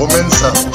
Comenzamos.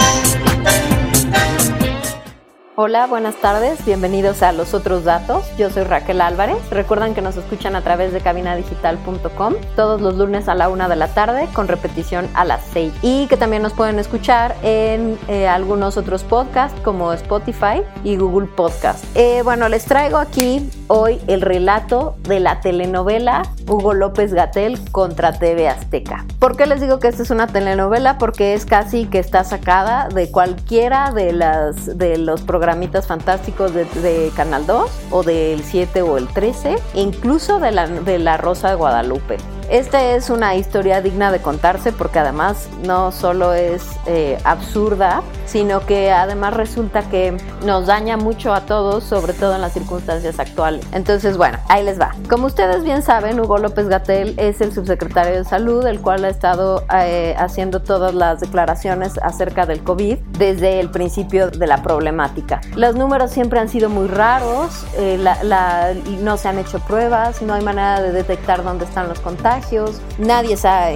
Hola, buenas tardes, bienvenidos a Los Otros Datos. Yo soy Raquel Álvarez. Recuerdan que nos escuchan a través de cabinadigital.com todos los lunes a la una de la tarde con repetición a las 6. Y que también nos pueden escuchar en eh, algunos otros podcasts como Spotify y Google Podcast. Eh, bueno, les traigo aquí hoy el relato de la telenovela Hugo López Gatel contra TV Azteca. ¿Por qué les digo que esta es una telenovela? Porque es casi que está sacada de cualquiera de, las, de los programitas fantásticos de, Canal 2 o del 7 o el 13, incluso de la, de la Rosa de Guadalupe. Esta es una historia digna de contarse porque además no solo es eh, absurda, sino que además resulta que nos daña mucho a todos, sobre todo en las circunstancias actuales. Entonces, bueno, ahí les va. Como ustedes bien saben, Hugo López Gatel es el subsecretario de Salud, el cual ha estado eh, haciendo todas las declaraciones acerca del COVID desde el principio de la problemática. Los números siempre han sido muy raros, eh, no se han hecho pruebas, no hay manera de detectar dónde están los contagios Nadie se ha,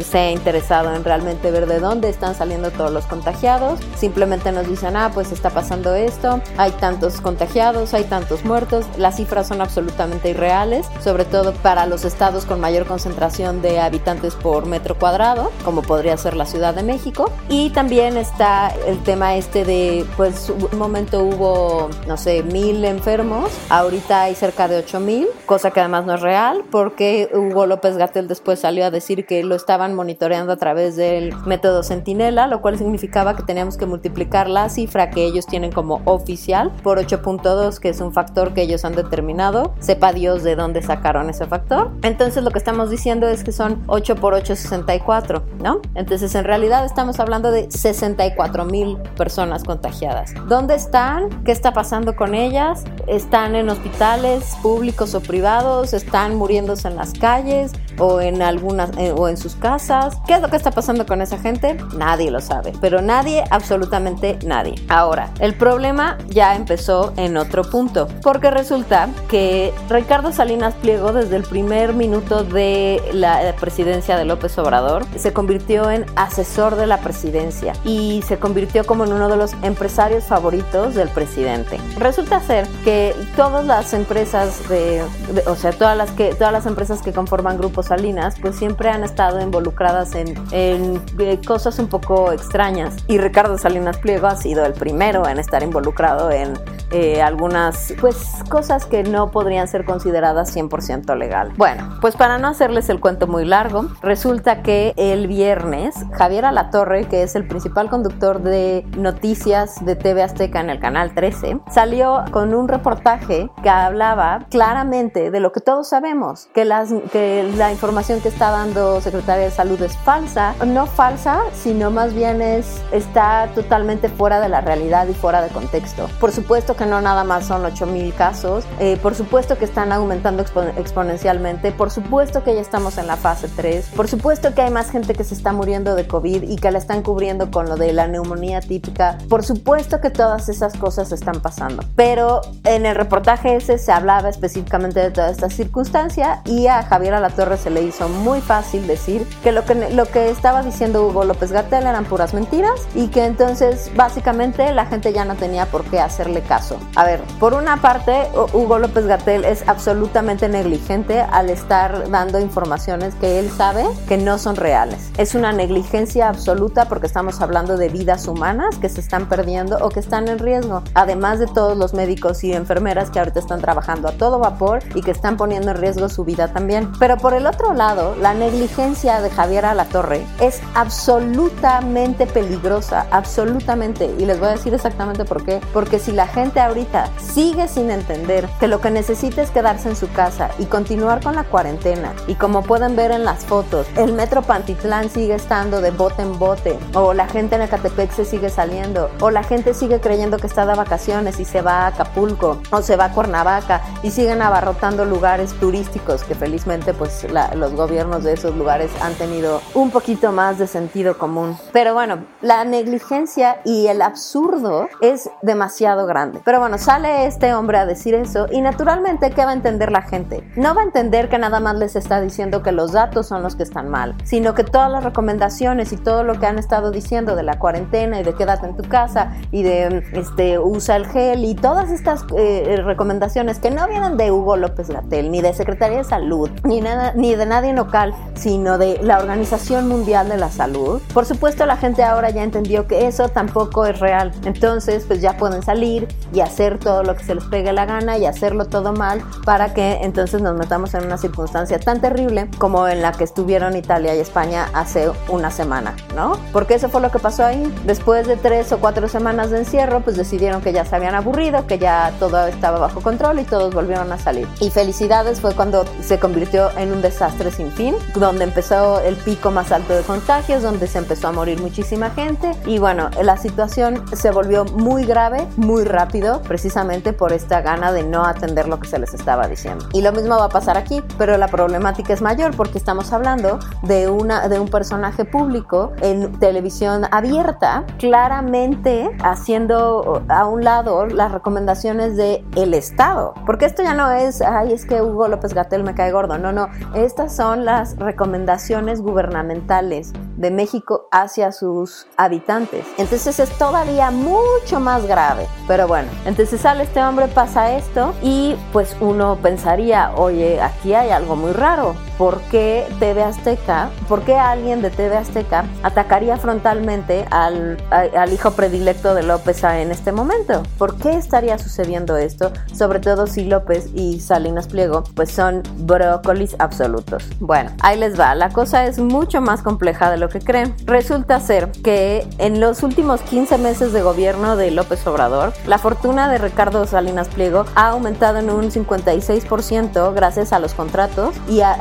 se ha, interesado en realmente ver de dónde están saliendo todos los contagiados. Simplemente nos dicen, ah, pues está pasando esto, hay tantos contagiados, hay tantos muertos. Las cifras son absolutamente irreales, sobre todo para los estados con mayor concentración de habitantes por metro cuadrado, como podría ser la Ciudad de México. Y también está el tema este de, pues un momento hubo, no sé, mil enfermos, ahorita hay cerca de ocho mil, cosa que además no es real, porque Hugo López Gatel después salió a decir que lo estaban monitoreando a través del método Centinela, lo cual significaba que teníamos que multiplicar la cifra que ellos tienen como oficial por 8.2, que es un factor que ellos han determinado. Sepa Dios de dónde sacaron ese factor. Entonces lo que estamos diciendo es que son 8 por 8, 64, ¿no? Entonces en realidad estamos hablando de 64 mil personas contagiadas. ¿Dónde están? ¿Qué está pasando con ellas? ¿Están en hospitales públicos o privados? ¿Están muriéndose en las calles? O en algunas eh, o en sus casas. ¿Qué es lo que está pasando con esa gente? Nadie lo sabe, pero nadie, absolutamente nadie. Ahora, el problema ya empezó en otro punto, porque resulta que Ricardo Salinas Pliego desde el primer minuto de la presidencia de López Obrador se convirtió en asesor de la presidencia y se convirtió como en uno de los empresarios favoritos del presidente. Resulta ser que todas las empresas de, de o sea, todas las que todas las empresas que conforman grupos Salinas, pues siempre han estado involucradas en, eh, cosas un poco extrañas. Y Ricardo Salinas Pliego ha sido el primero en estar involucrado en eh, algunas pues cosas que no podrían ser consideradas 100% legal. Bueno, pues para no hacerles el cuento muy largo, resulta que el viernes Javier Alatorre, que es el principal conductor de noticias de TV Azteca en el canal 13, salió con un reportaje que hablaba claramente de lo que todos sabemos, que, las, que la información que está dando Secretaría de Salud es falsa, no falsa, sino más bien es está totalmente fuera de la realidad y fuera de contexto. Por supuesto que no nada más son 8 mil casos, eh, por supuesto que están aumentando expo exponencialmente, por supuesto que ya estamos en la fase 3, por supuesto que hay más gente que se está muriendo de COVID y que la están cubriendo con lo de la neumonía típica, por supuesto que todas esas cosas están pasando, pero en el reportaje ese se hablaba específicamente de toda esta circunstancia y a Javier Alatorre se le hizo muy fácil decir que lo que, lo que estaba diciendo Hugo López Gatel eran puras mentiras y que entonces básicamente la gente ya no tenía por qué hacerle caso. A ver, por una parte, Hugo López Gatel es absolutamente negligente al estar dando informaciones que él sabe que no son reales. Es una negligencia absoluta porque estamos hablando de vidas humanas que se están perdiendo o que están en riesgo, además de todos los médicos y enfermeras que ahorita están trabajando a todo vapor y que están poniendo en riesgo su vida también. Pero por el otro otro lado, la negligencia de Javier Alatorre es absolutamente peligrosa, absolutamente. Y les voy a decir exactamente por qué. Porque si la gente ahorita sigue sin entender que lo que necesita es quedarse en su casa y continuar con la cuarentena, y como pueden ver en las fotos, el metro Pantitlán sigue estando de bote en bote, o la gente en Ecatepec se sigue saliendo, o la gente sigue creyendo que está de vacaciones y se va a Acapulco, o se va a Cuernavaca y siguen abarrotando lugares turísticos que felizmente pues los gobiernos de esos lugares han tenido un poquito más de sentido común. Pero bueno, la negligencia y el absurdo es demasiado grande. Pero bueno, sale este hombre a decir eso y naturalmente, ¿qué va a entender la gente? No va a entender que nada más les está diciendo que los datos son los que están mal, sino que todas las recomendaciones y todo lo que han estado diciendo de la cuarentena y de quédate en tu casa y de este usa el gel y todas estas eh, recomendaciones que no vienen de Hugo López Gatel ni de Secretaría de Salud ni nada ni de nadie local, sino de la Organización Mundial de la Salud. Por supuesto, la gente ahora ya entendió que eso tampoco es real. Entonces, pues ya pueden salir y hacer todo lo que se les pegue la gana y hacerlo todo mal para que entonces nos metamos en una circunstancia tan terrible como en la que estuvieron Italia y España hace una semana, ¿no? Porque eso fue lo que pasó ahí. Después de tres o cuatro semanas de encierro, pues decidieron que ya se habían aburrido, que ya todo estaba bajo control y todos volvieron a salir. Y felicidades fue cuando se convirtió en un desastre sin fin, donde empezó el pico más alto de contagios, donde se empezó a morir muchísima gente y bueno, la situación se volvió muy grave, muy rápido, precisamente por esta gana de no atender lo que se les estaba diciendo. Y lo mismo va a pasar aquí, pero la problemática es mayor porque estamos hablando de, una, de un personaje público en televisión abierta, claramente haciendo a un lado las recomendaciones del el Estado. Porque esto ya no es, ay, es que Hugo López Gatel me cae gordo. No, no. Estas son las recomendaciones gubernamentales de México hacia sus habitantes. Entonces es todavía mucho más grave. Pero bueno, entonces sale este hombre, pasa esto y pues uno pensaría, oye, aquí hay algo muy raro. ¿Por qué TV Azteca, por qué alguien de TV Azteca atacaría frontalmente al, al hijo predilecto de López en este momento? ¿Por qué estaría sucediendo esto? Sobre todo si López y Salinas Pliego pues son brócolis absolutos. Bueno, ahí les va. La cosa es mucho más compleja de lo que creen. Resulta ser que en los últimos 15 meses de gobierno de López Obrador, la fortuna de Ricardo Salinas Pliego ha aumentado en un 56% gracias a los contratos y a,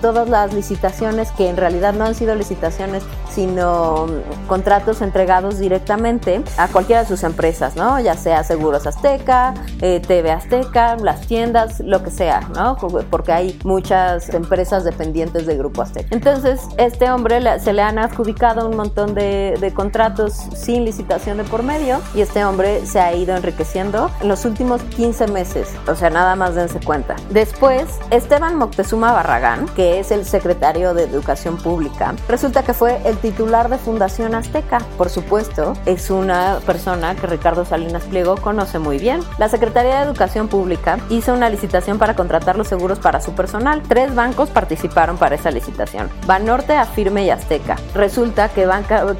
todas las licitaciones que en realidad no han sido licitaciones, sino mm, contratos entregados directamente a cualquiera de sus empresas, ¿no? Ya sea Seguros Azteca, eh, TV Azteca, las tiendas, lo que sea, ¿no? Porque hay muchas empresas dependientes de Grupo Azteca. Entonces, este hombre se le han adjudicado un montón de, contratos sin licitación de por medio y este hombre se ha ido enriqueciendo en los últimos 15 meses. O sea, nada más dense cuenta. Después, Esteban Moctezuma Barragán, que es el secretario de Educación Pública, resulta que fue el titular de Fundación Azteca. Por supuesto, es una persona que Ricardo Salinas Pliego conoce muy bien. La Secretaría de Educación Pública hizo una licitación para contratar los seguros para su personal. Tres bancos participaron para esa licitación. Banorte, Afirme y Azteca. Resulta que,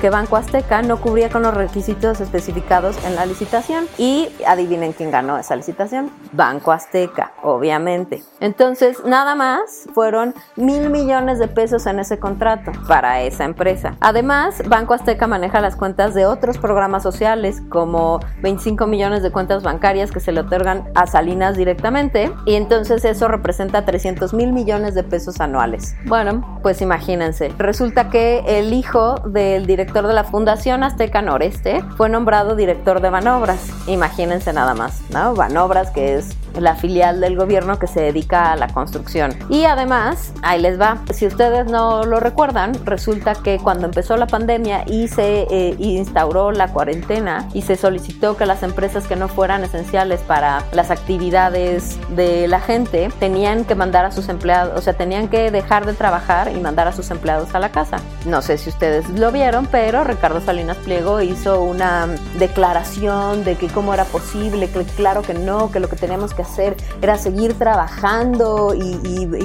que Banco Azteca no cubría con los requisitos especificados en la licitación y adivinen quién ganó esa licitación. Banco Azteca, obviamente. Entonces, nada más fueron mil millones de pesos en ese contrato para esa empresa. Además, Banco Azteca maneja las cuentas de otros programas sociales como 25 millones de cuentas bancarias que se le otorgan a Salinas directamente y entonces eso representa 300 mil millones de pesos anuales. Bueno, pues imagínense. Resulta que el hijo del director de la Fundación Azteca Noreste fue nombrado director de Banobras. Imagínense nada más, ¿no? Banobras que es la filial del gobierno que se dedica a la construcción. Y además, ahí les va, si ustedes no lo recuerdan, resulta que cuando empezó la pandemia y se eh, instauró la cuarentena y se solicitó que las empresas que no fueran esenciales para las actividades de la gente tenían que mandar a sus empleados, o sea, tenían que dejar de trabajar y mandar a sus empleados a la casa. No sé si ustedes lo vieron, pero Ricardo Salinas Pliego hizo una declaración de que cómo era posible, que claro que no, que lo que teníamos que hacer era seguir trabajando y,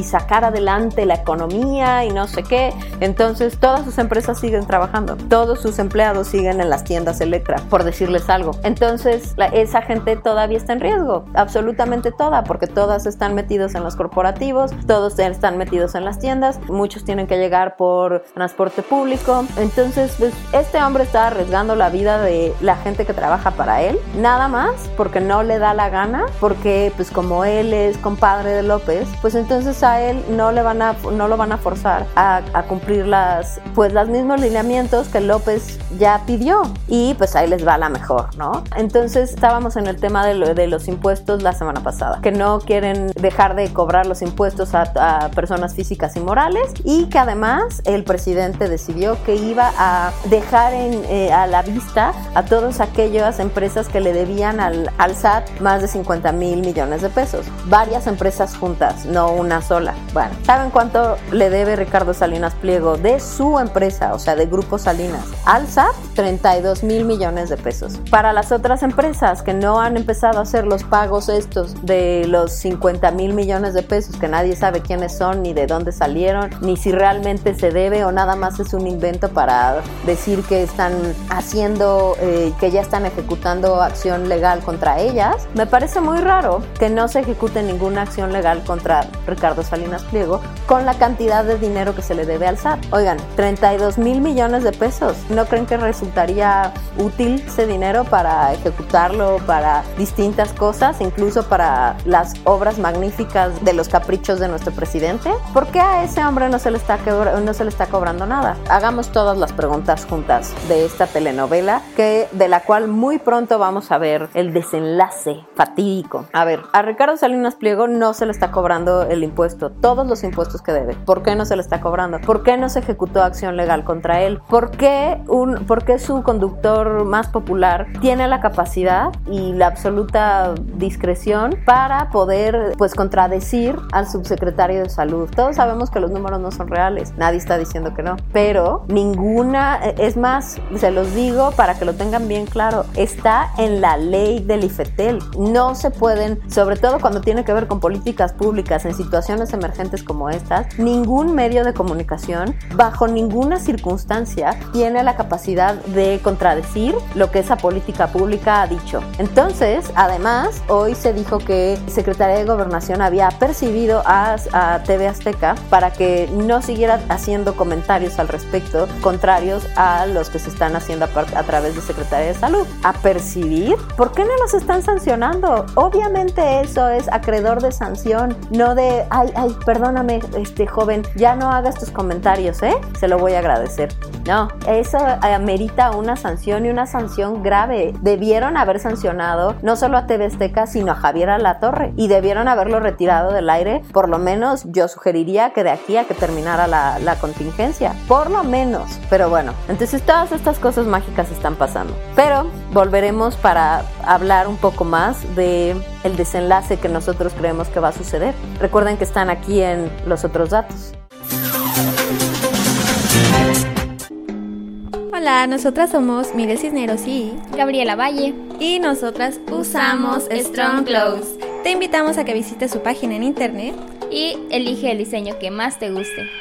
sacar adelante la economía y no sé qué. Entonces todas sus empresas siguen trabajando, todos sus empleados siguen en las tiendas Electra, por decirles algo. Entonces esa gente todavía está en riesgo, absolutamente toda, porque todas están metidos en los corporativos, todos están metidos en las tiendas, muchos tienen que llegar por transporte público. Entonces, pues, este hombre está arriesgando la vida de la gente que trabaja para él, nada más porque no le da la gana, porque pues como él es compadre de López, pues entonces a él no le van a no lo van a forzar a, a cumplir las pues los mismos lineamientos que López ya pidió y pues ahí les va la mejor, ¿no? Entonces estábamos en el tema de, de los impuestos la semana pasada, que no quieren dejar de cobrar los impuestos a, a personas físicas y morales y que además el presidente decidió que iba a dejar eh, a la vista a todas aquellas empresas que le debían al, al más de 50 mil millones de pesos. Varias empresas juntas, no una sola. Bueno, ¿saben cuánto le debe Ricardo Salinas Pliego de su empresa, o sea, de Grupo Salinas, al SAT? 32 mil millones de pesos. Para las otras empresas que no han empezado a hacer los pagos estos de los 50 mil millones de pesos, que nadie sabe quiénes son, ni de dónde salieron, ni si realmente se debe o nada más es un invento para decir que están haciendo, eh, que ya están ejecutando acción legal contra ellas, me parece muy raro que no se ejecute ninguna acción legal contra Ricardo Salinas Pliego con la cantidad de dinero que se le debe al SAT. Oigan, 32 mil millones de pesos. ¿No creen que resultaría útil ese dinero para ejecutarlo para distintas cosas, incluso para las obras magníficas de los caprichos de nuestro presidente? ¿Por qué a ese hombre no se le está, no se le está cobrando nada? Hagamos todas las preguntas juntas de esta telenovela, que, de la cual muy pronto vamos a ver el desenlace fatídico. A ver, a Ricardo Salinas Pliego no se le está cobrando el impuesto, todos los impuestos que debe. ¿Por qué no se le está cobrando? ¿Por qué no se ejecutó acción legal contra él? ¿Por qué, un, por qué su conductor más popular tiene la capacidad y la absoluta discreción para poder pues contradecir al subsecretario de salud? Todos sabemos que los números no son reales, nadie está diciendo que no, pero ninguna, es más, se los digo para que lo tengan bien claro, está en la ley del IFETEL. No se pueden, sobre todo cuando tiene que ver con políticas públicas en situaciones emergentes como estas, ningún medio de comunicación, bajo ninguna circunstancia, tiene la capacidad de contradecir lo que esa política pública ha dicho. Entonces, además, hoy se dijo que Secretaría de Gobernación había percibido a, a TV Azteca para que no siguiera haciendo comentarios al respecto contrarios a los que se están haciendo a, a través de Secretaría de Salud. ¿A percibir? ¿Por qué no los están sancionando? Obviamente eso es acreedor de sanción, no de, ay, ay, perdóname, este joven, ya no hagas tus comentarios, ¿eh? Se lo voy a agradecer. No, eso amerita una sanción y una sanción grave. Debieron haber sancionado no solo a TV Azteca, sino a Javier Alatorre y debieron haberlo retirado del aire. Por lo menos yo sugeriría que de aquí a que terminara la, la contingencia. Por lo menos. Pero bueno, entonces todas estas cosas mágicas están pasando. Pero volveremos para hablar un poco más de el desenlace que nosotros creemos que va a suceder. Recuerden que están aquí en los otros datos. Hola, nosotras somos Mire Cisneros y Gabriela Valle. Y nosotras usamos Strong Clothes. Te invitamos a que visites su página en internet y elige el diseño que más te guste.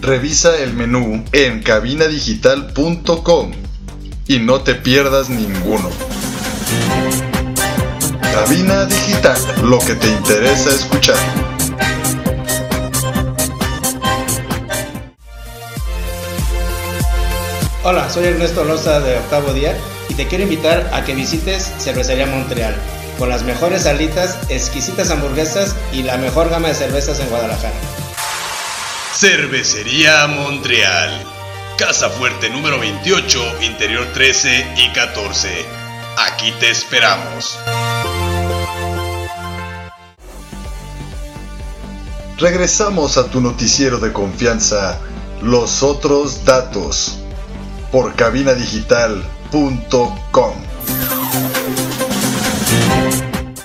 Revisa el menú en cabinadigital.com y no te pierdas ninguno. Cabina Digital, lo que te interesa escuchar. Hola, soy Ernesto Loza de Octavo Día y te quiero invitar a que visites Cervecería Montreal, con las mejores alitas, exquisitas hamburguesas y la mejor gama de cervezas en Guadalajara. Cervecería Montreal, Casa Fuerte número 28, Interior 13 y 14. Aquí te esperamos. regresamos a tu noticiero de confianza, Los Otros Datos, por cabinadigital.com.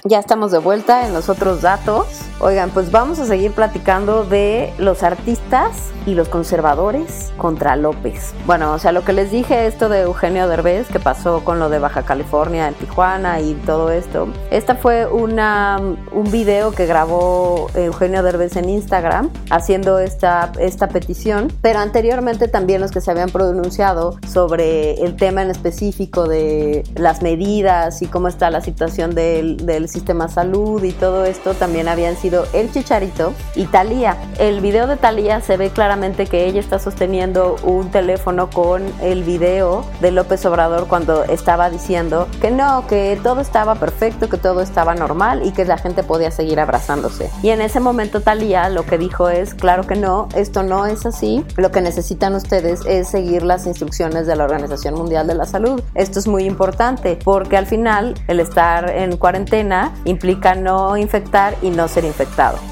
Ya estamos de vuelta en los otros datos. Oigan, pues vamos a seguir platicando de los artistas y los conservadores contra López. Bueno, o sea, lo que les dije, esto de Eugenio Derbez, que pasó con lo de Baja California, en Tijuana y todo esto. Esta fue una, un video que grabó Eugenio Derbez en Instagram haciendo esta, esta petición, pero anteriormente también los que se habían pronunciado sobre el tema en específico de las medidas y cómo está la situación del, del sistema salud y todo esto también habían sido el Chicharito y Talía. El video de Talía se ve claramente que ella está sosteniendo un teléfono con el video de López Obrador cuando estaba diciendo que no, que todo estaba perfecto, que todo estaba normal y que la gente podía seguir abrazándose. Y en ese momento Talía lo que dijo es, claro que no, esto no es así. Lo que necesitan ustedes es seguir las instrucciones de la Organización Mundial de la Salud. Esto es muy importante porque al final el estar en cuarentena implica no infectar y no ser infectado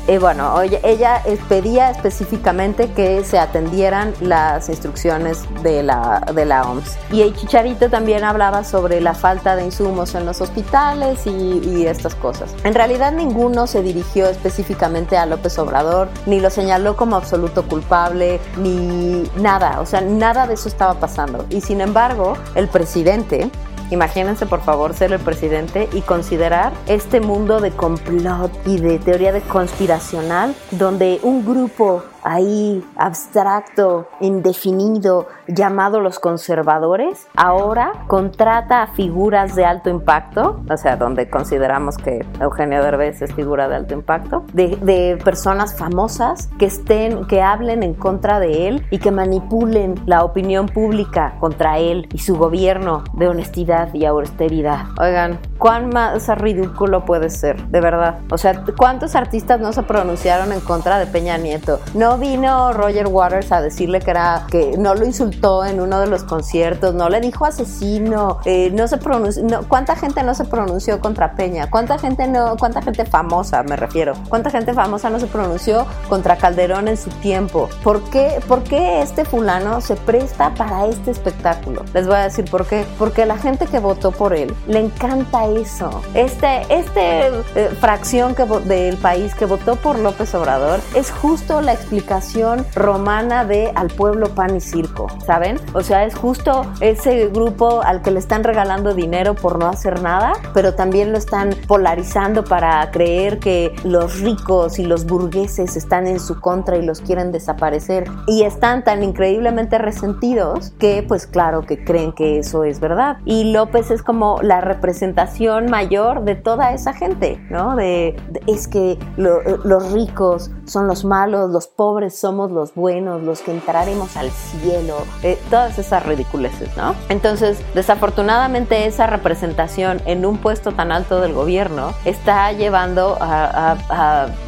y bueno, ella pedía específicamente que se atendieran las instrucciones de la, de la OMS. Y el Chicharito también hablaba sobre la falta de insumos en los hospitales y, y estas cosas. En realidad ninguno se dirigió específicamente a López Obrador, ni lo señaló como absoluto culpable, ni nada, o sea, nada de eso estaba pasando. Y sin embargo, el presidente Imagínense por favor ser el presidente y considerar este mundo de complot y de teoría de conspiracional donde un grupo ahí abstracto, indefinido, llamado los conservadores, ahora contrata a figuras de alto impacto, o sea, donde consideramos que Eugenio Derbez es figura de alto impacto, de, de personas famosas que estén, que hablen en contra de él y que manipulen la opinión pública contra él y su gobierno de honestidad y austeridad. Oigan, ¿cuán más ridículo puede ser? De verdad. O sea, ¿cuántos artistas no se pronunciaron en contra de Peña Nieto? No vino Roger Waters a decirle que era que no lo insultó en uno de los conciertos, no le dijo asesino, eh, no se pronunció, ¿cuánta gente no se pronunció contra Peña? ¿Cuánta gente no, cuánta gente famosa me refiero? ¿Cuánta gente famosa no se pronunció contra Calderón en su tiempo? ¿Por qué, por qué este fulano se presta para este espectáculo? Les voy a decir por qué. Porque la gente que votó por él le encanta eso. Este, este eh, fracción que, del país que votó por López Obrador es justo la explicación romana de al pueblo pan y circo, ¿saben? O sea, es justo ese grupo al que le están regalando dinero por no hacer nada, pero también lo están polarizando para creer que los ricos y los burgueses están en su contra y los quieren desaparecer. Y están tan increíblemente resentidos que pues claro que creen que eso es verdad. Y López es como la representación mayor de toda esa gente, ¿no? De, es que los ricos son los malos, los pobres somos los buenos, los que entraremos al cielo, eh, todas esas ridiculeces, ¿no? Entonces, desafortunadamente esa representación en un puesto tan alto del gobierno está llevando a,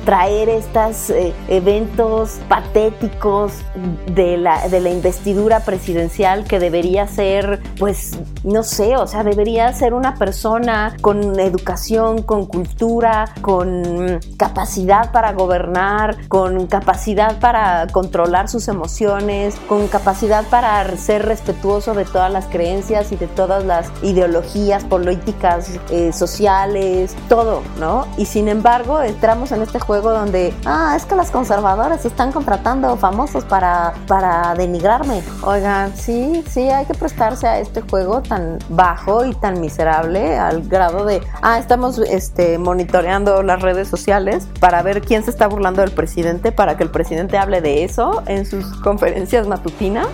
traer estos eh, eventos patéticos de la, de la investidura presidencial que debería ser, pues, no sé, o sea, debería ser una persona con educación, con cultura, con capacidad para gobernar, con capacidad para controlar sus emociones, con capacidad para ser respetuoso de todas las creencias y de todas las ideologías políticas, eh, sociales, todo, ¿no? Y sin embargo, entramos en este juego donde, ah, es que las conservadoras están contratando famosos para, para denigrarme. Oigan, sí, sí, hay que prestarse a este juego tan bajo y tan miserable al grado de, ah, estamos este, monitoreando las redes sociales para ver quién se está burlando del presidente, para que el presidente hable de eso en sus conferencias matutinas,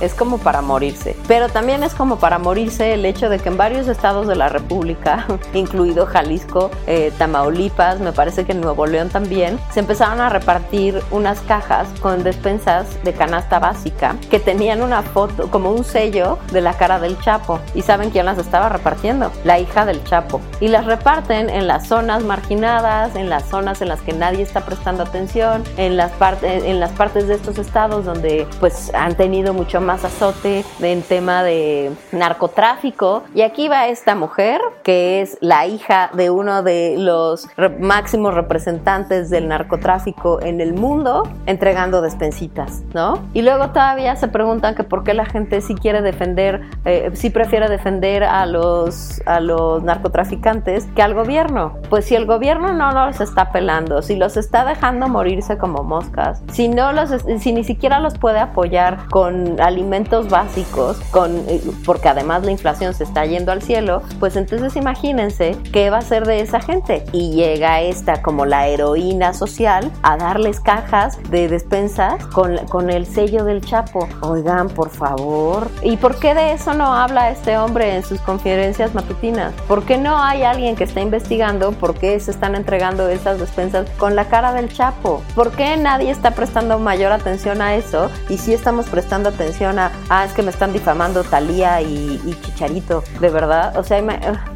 es como para morirse. Pero también es como para morirse el hecho de que en varios estados de la República, incluido Jalisco, eh, Tamaulipas, me parece que en Nuevo León también, se empezaron a repartir unas cajas con despensas de canasta básica que tenían una foto, como un sello de la cara del Chapo. ¿Y saben quién las estaba repartiendo? La hija del Chapo. Y las reparten en las zonas marginadas, en las zonas en las que nadie está prestando atención, en las partes en las partes de estos estados donde pues han tenido mucho más azote en tema de narcotráfico. Y aquí va esta mujer que es la hija de uno de los máximos representantes del narcotráfico en el mundo, entregando despensitas, ¿no? Y luego todavía se preguntan que por qué la gente sí quiere defender, eh, sí prefiere defender a los, a los narcotraficantes que al gobierno. Pues si el gobierno no los está pelando, si los está dejando morirse como moscas, si no los, si ni siquiera los puede apoyar con alimentos básicos, con, eh, porque además la inflación se está yendo al cielo, pues entonces imagínense qué va a ser de esa gente. Y llega esta como la heroína social a darles cajas de despensas con, con el sello del Chapo. Oigan, por favor. ¿Y por qué de eso no habla este hombre en sus conferencias matutinas? ¿Por qué no hay alguien que está investigando por qué se están entregando esas despensas con la cara del Chapo? ¿Por qué nadie está prestando mayor atención a eso? Y si estamos prestando atención a, ah, es que me están difamando Talía y, y Chicharito, de verdad. O sea,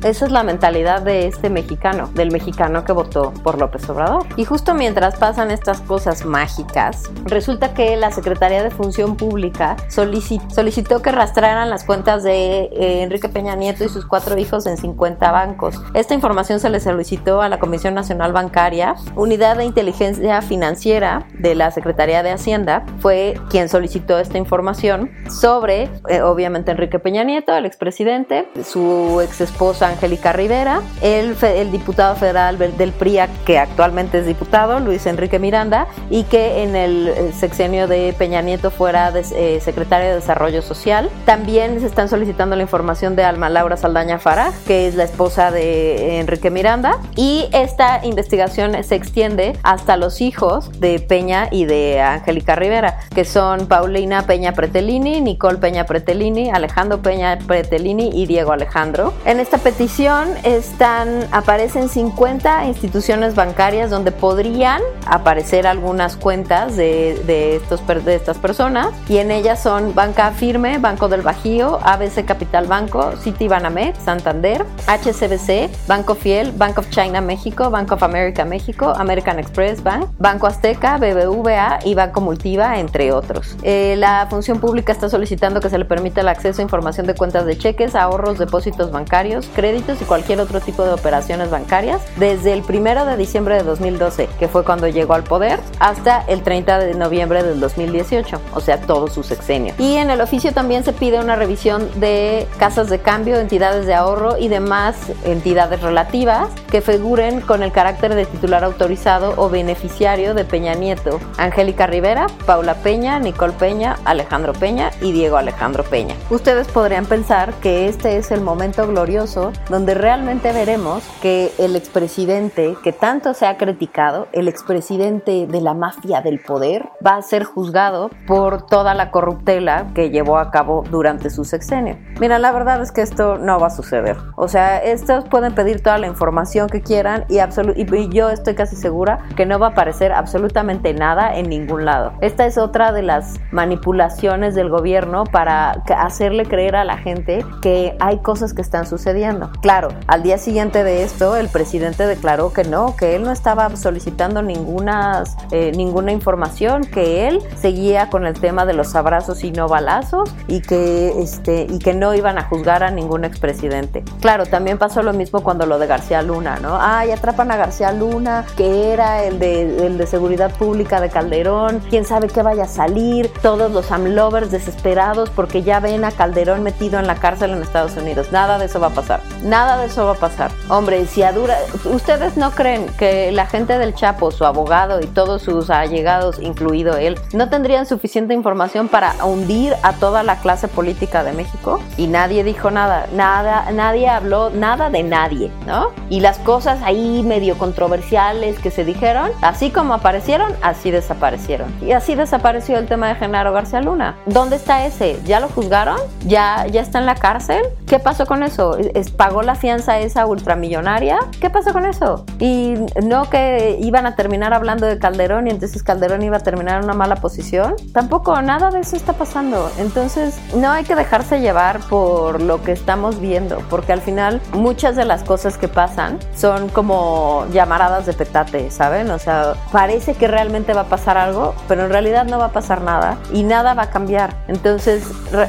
esa es la mentalidad de este mexicano, del mexicano que votó por López Obrador. Y justo mientras pasan estas cosas mágicas, resulta que la Secretaría de Función Pública solicitó que rastrearan las cuentas de eh, Enrique Peña Nieto y sus cuatro hijos en 50 bancos. Esta información se le solicitó a la Comisión Nacional Bancaria, Unidad de Inteligencia Financiera de la Secretaría de Hacienda, fue quien solicitó esta información sobre, eh, obviamente, Enrique Peña Nieto, el expresidente, su ex esposa Angélica Rivera, el, el diputado federal del PRIA, que actualmente es diputado, Luis Enrique Miranda, y que en el eh, sexenio de Peña Nieto fuera eh, secretario de Desarrollo Social. También se están solicitando la información de Alma Laura Saldaña Fara, que es la esposa de Enrique Miranda, y esta investigación se extiende hasta los hijos de Peña y de Angélica Rivera, que son Paulina Peña Pretelini, Nicole Peña Pretelini, Alejandro Peña Pretelini y Diego Alejandro. En esta petición están, aparecen 50 instituciones bancarias donde podrían aparecer algunas cuentas de, de, estos, de estas personas y en ellas son Banca Firme, Banco del Bajío, ABC Capital Banco, Citibanamex, Santander, HCBC, Banco Fiel, Bank of China México, Bank of America México, American Express Bank, Banco Azteca, BBVA y Banco Multiva, entre otros. Eh, la función pública está solicitando que se le permita el acceso a información de cuentas de cheques, ahorros, depósitos bancarios, créditos y cualquier otro tipo de operaciones bancarias desde el 1 de diciembre de 2012, que fue cuando llegó al poder, hasta el 30 de noviembre del 2018, o sea, todo su sexenio. Y en el oficio también se pide una revisión de casas de cambio, entidades de ahorro y demás entidades relativas que figuren con el carácter de titular autorizado o beneficiario de Peña Nieto, Angélica Rivera, Paula Peña, Nicole Peña, Alejandro Peña y Diego Alejandro Peña. Ustedes podrían pensar que este es el momento glorioso donde realmente veremos que el expresidente que tanto se ha criticado, el expresidente de la mafia del poder, va a ser juzgado por toda la corruptela que llevó a cabo durante su sexenio. Mira, la verdad es que esto no va a suceder. O sea, estos pueden pedir toda la información que quieran y, y yo estoy casi segura que no va a aparecer absolutamente nada en ningún lado. Esta es otra de las manipulaciones del gobierno para hacerle creer a la gente que hay cosas que están sucediendo. Claro, al día siguiente de esto, el presidente declaró que no, que él no estaba solicitando ninguna, eh, ninguna información, que él seguía con el tema de los abrazos y no balazos y que, este, y que no iban a juzgar a ningún expresidente. Claro, también pasó lo mismo cuando lo de García Luna, ¿no? Ay, atrapan a García Luna, que era el de, el de seguridad pública de Calderón, quién sabe qué vaya a salir, todos los amlovers desesperados porque ya ven a Calderón metido en la cárcel en Estados Unidos. Nada de eso va a pasar. Nada de eso va a pasar. Hombre, si a dura... ¿Ustedes no creen que la gente del Chapo, su abogado y todos sus allegados, incluido él, no tendrían suficiente información para hundir a toda la clase política de México? Y nadie dijo nada. Nada, nadie habló nada de nadie, ¿no? Y las cosas ahí medio controversiales que se dijeron, así como aparecieron, así desaparecieron. Y así desapareció el tema de Genaro García Luna. ¿Dónde está ese? ¿Ya lo juzgaron? ¿Ya, ya está en la cárcel? ¿Qué pasó con eso? ¿Pagó la fianza esa ultramillonaria? ¿Qué pasó con eso? Y no que iban a terminar hablando de Calderón y entonces Calderón iba a terminar en una mala posición. Tampoco nada de eso está pasando. Entonces no hay que dejarse llevar por lo que estamos viendo, porque al final muchas de las cosas que pasan son como llamaradas de petate, ¿saben? O sea, parece que realmente va a pasar algo, pero en realidad no va a pasar nada y nada va a cambiar. Entonces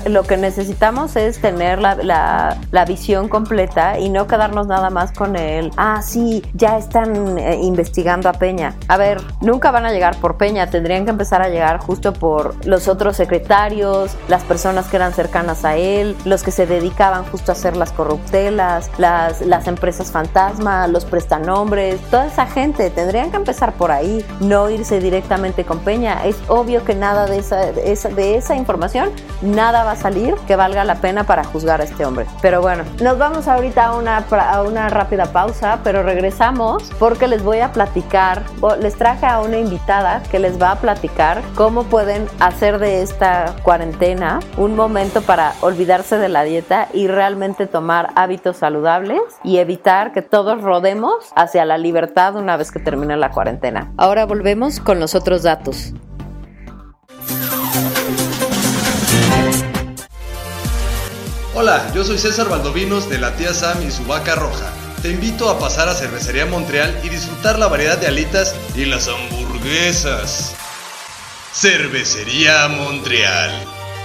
lo que necesitamos es tener la, la, la visión completa y no quedarnos nada más con el, ah, sí, ya están eh, investigando a Peña. A ver, nunca van a llegar por Peña, tendrían que empezar a llegar justo por los otros secretarios, las personas que eran cercanas a él, los que se dedicaban justo a hacer las corruptelas, las, las empresas fantasma, los prestanombres, toda esa gente, tendrían que empezar por ahí, no irse directamente con Peña. Es obvio que nada de esa, de esa, de esa información, nada va a salir que valga la pena para juzgar a este hombre. Pero bueno, nos vamos ahorita a una, a una rápida pausa, pero regresamos porque les voy a platicar, les traje a una invitada que les va a platicar cómo pueden hacer de esta cuarentena un momento para olvidarse de la dieta y realmente tomar hábitos saludables y evitar que todos rodemos hacia la libertad una vez que termine la cuarentena. Ahora volvemos con los otros datos. Hola, yo soy César Valdovinos de la tía Sam y su vaca roja. Te invito a pasar a Cervecería Montreal y disfrutar la variedad de alitas y las hamburguesas. Cervecería Montreal.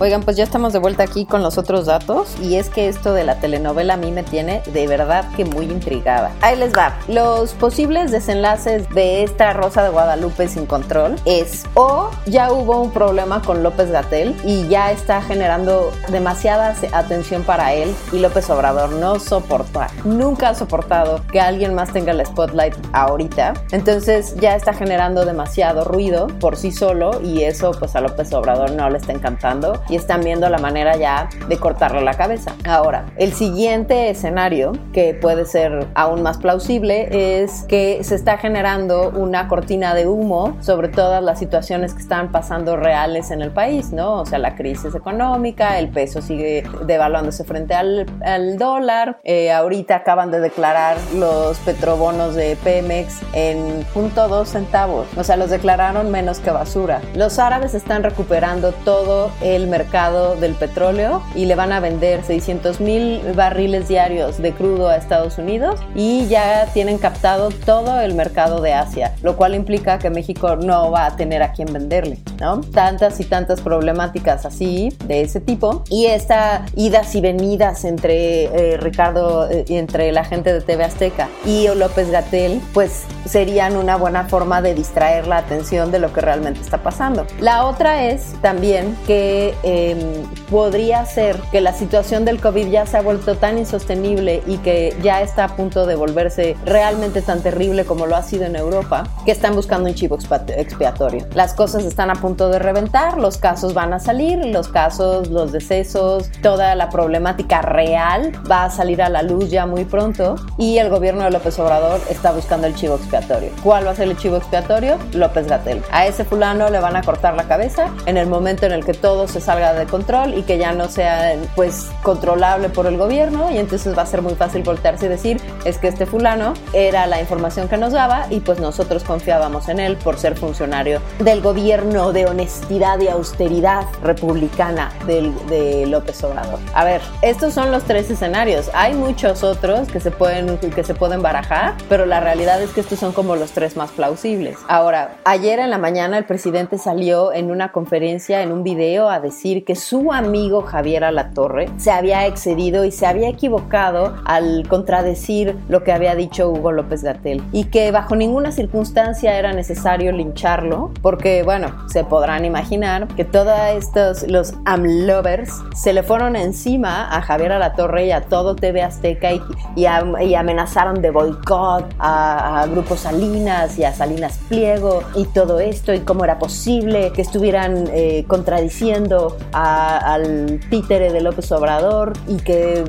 Oigan, pues ya estamos de vuelta aquí con los otros datos y es que esto de la telenovela a mí me tiene de verdad que muy intrigada. Ahí les va. Los posibles desenlaces de esta Rosa de Guadalupe sin control es o ya hubo un problema con López Gatel y ya está generando demasiada atención para él y López Obrador no soporta, nunca ha soportado que alguien más tenga el spotlight ahorita. Entonces ya está generando demasiado ruido por sí solo y eso pues a López Obrador no le está encantando y están viendo la manera ya de cortarle la cabeza. Ahora, el siguiente escenario, que puede ser aún más plausible, es que se está generando una cortina de humo sobre todas las situaciones que están pasando reales en el país, ¿no? O sea, la crisis económica, el peso sigue devaluándose frente al, dólar, eh, ahorita acaban de declarar los petrobonos de Pemex en .2 centavos, o sea, los declararon menos que basura. Los árabes están recuperando todo el mercado mercado del petróleo y le van a vender 600 mil barriles diarios de crudo a Estados Unidos y ya tienen captado todo el mercado de Asia, lo cual implica que México no va a tener a quién venderle, ¿no? Tantas y tantas problemáticas así, de ese tipo, y esta idas y venidas entre eh, Ricardo y eh, entre la gente de TV Azteca y López Gatel, pues serían una buena forma de distraer la atención de lo que realmente está pasando. La otra es también que Em, podría ser que la situación del COVID ya se ha vuelto tan insostenible y que ya está a punto de volverse realmente tan terrible como lo ha sido en Europa, que están buscando un chivo expiatorio. Las cosas están a punto de reventar, los casos van a salir, los casos, los decesos, toda la problemática real va a salir a la luz ya muy pronto y el gobierno de López Obrador está buscando el chivo expiatorio. ¿Cuál va a ser el chivo expiatorio? López Gatel. A ese fulano le van a cortar la cabeza en el momento en el que todo se salga de control y que ya no sea pues controlable por el gobierno y entonces va a ser muy fácil voltearse y decir es que este fulano era la información que nos daba y pues nosotros confiábamos en él por ser funcionario del gobierno de honestidad y austeridad republicana del, de López Obrador. A ver, estos son los tres escenarios. Hay muchos otros que se pueden que se pueden barajar, pero la realidad es que estos son como los tres más plausibles. Ahora, ayer en la mañana el presidente salió en una conferencia en un video a decir que su amigo Javier Alatorre se había excedido y se había equivocado al contradecir lo que había dicho Hugo López Gatel y que bajo ninguna circunstancia era necesario lincharlo porque, bueno, se podrán imaginar que todos estos, los AMLovers, se le fueron encima a Javier Alatorre y a todo TV Azteca y, amenazaron de boicot a, Grupo Salinas y a Salinas Pliego y todo esto y cómo era posible que estuvieran eh, contradiciendo al títere de López Obrador y que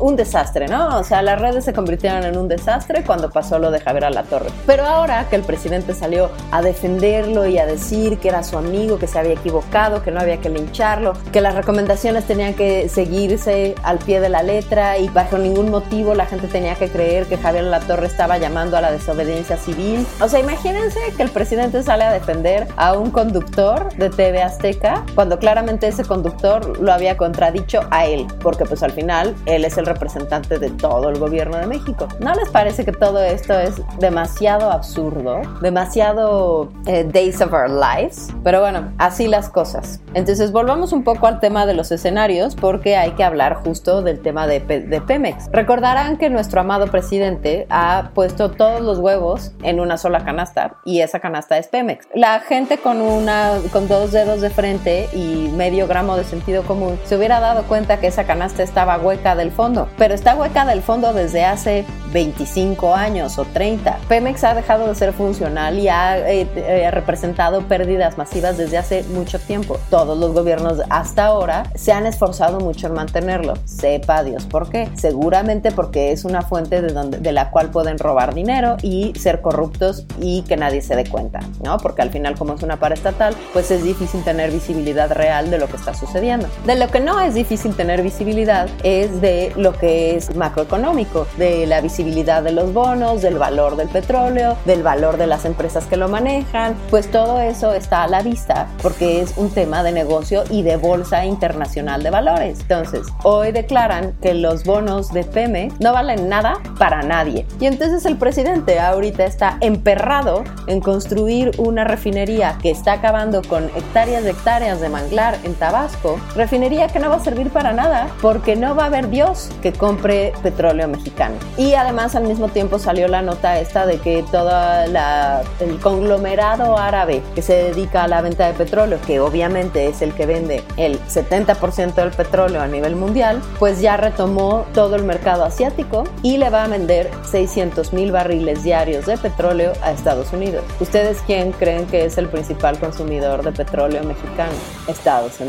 un desastre, ¿no? O sea, las redes se convirtieron en un desastre cuando pasó lo de Javier Alatorre. Pero ahora que el presidente salió a defenderlo y a decir que era su amigo, que se había equivocado, que no había que lincharlo, que las recomendaciones tenían que seguirse al pie de la letra y bajo ningún motivo la gente tenía que creer que Javier Latorre estaba llamando a la desobediencia civil. O sea, imagínense que el presidente sale a defender a un conductor de TV Azteca cuando claramente ese conductor lo había contradicho a él, porque pues al final él es el representante de todo el gobierno de México. ¿No les parece que todo esto es demasiado absurdo? Demasiado eh, Days of Our Lives. Pero bueno, así las cosas. Entonces volvamos un poco al tema de los escenarios porque hay que hablar justo del tema de, de Pemex. Recordarán que nuestro amado presidente ha puesto todos los huevos en una sola canasta y esa canasta es Pemex. La gente con, una, con dos dedos de frente y medio gramo de sentido común se hubiera dado cuenta que esa canasta estaba hueca del fondo, pero está hueca del fondo desde hace 25 años o 30. Pemex ha dejado de ser funcional y ha eh, eh, representado pérdidas masivas desde hace mucho tiempo. Todos los gobiernos hasta ahora se han esforzado mucho en mantenerlo. Sepa Dios por qué. Seguramente porque es una fuente de, donde, de la cual pueden robar dinero y ser corruptos y que nadie se dé cuenta, ¿no? Porque al final como es una paraestatal, pues es difícil tener visibilidad real de lo que está sucediendo. De lo que no es difícil tener visibilidad es de lo que es macroeconómico, de la visibilidad de los bonos, del valor del petróleo, del valor de las empresas que lo manejan, pues todo eso está a la vista porque es un tema de negocio y de bolsa internacional de valores. Entonces, hoy declaran que los bonos de Pemex no valen nada para nadie. Y entonces el presidente ahorita está emperrado en construir una refinería que está acabando con hectáreas de hectáreas de manglar en Tabasco, refinería que no va a servir para nada porque no va a haber Dios que compre petróleo mexicano. Y además al mismo tiempo salió la nota esta de que todo el conglomerado árabe que se dedica a la venta de petróleo, que obviamente es el que vende el 70% del petróleo a nivel mundial, pues ya retomó todo el mercado asiático y le va a vender 600 mil barriles diarios de petróleo a Estados Unidos. ¿Ustedes quién creen que es el principal consumidor de petróleo mexicano? Estados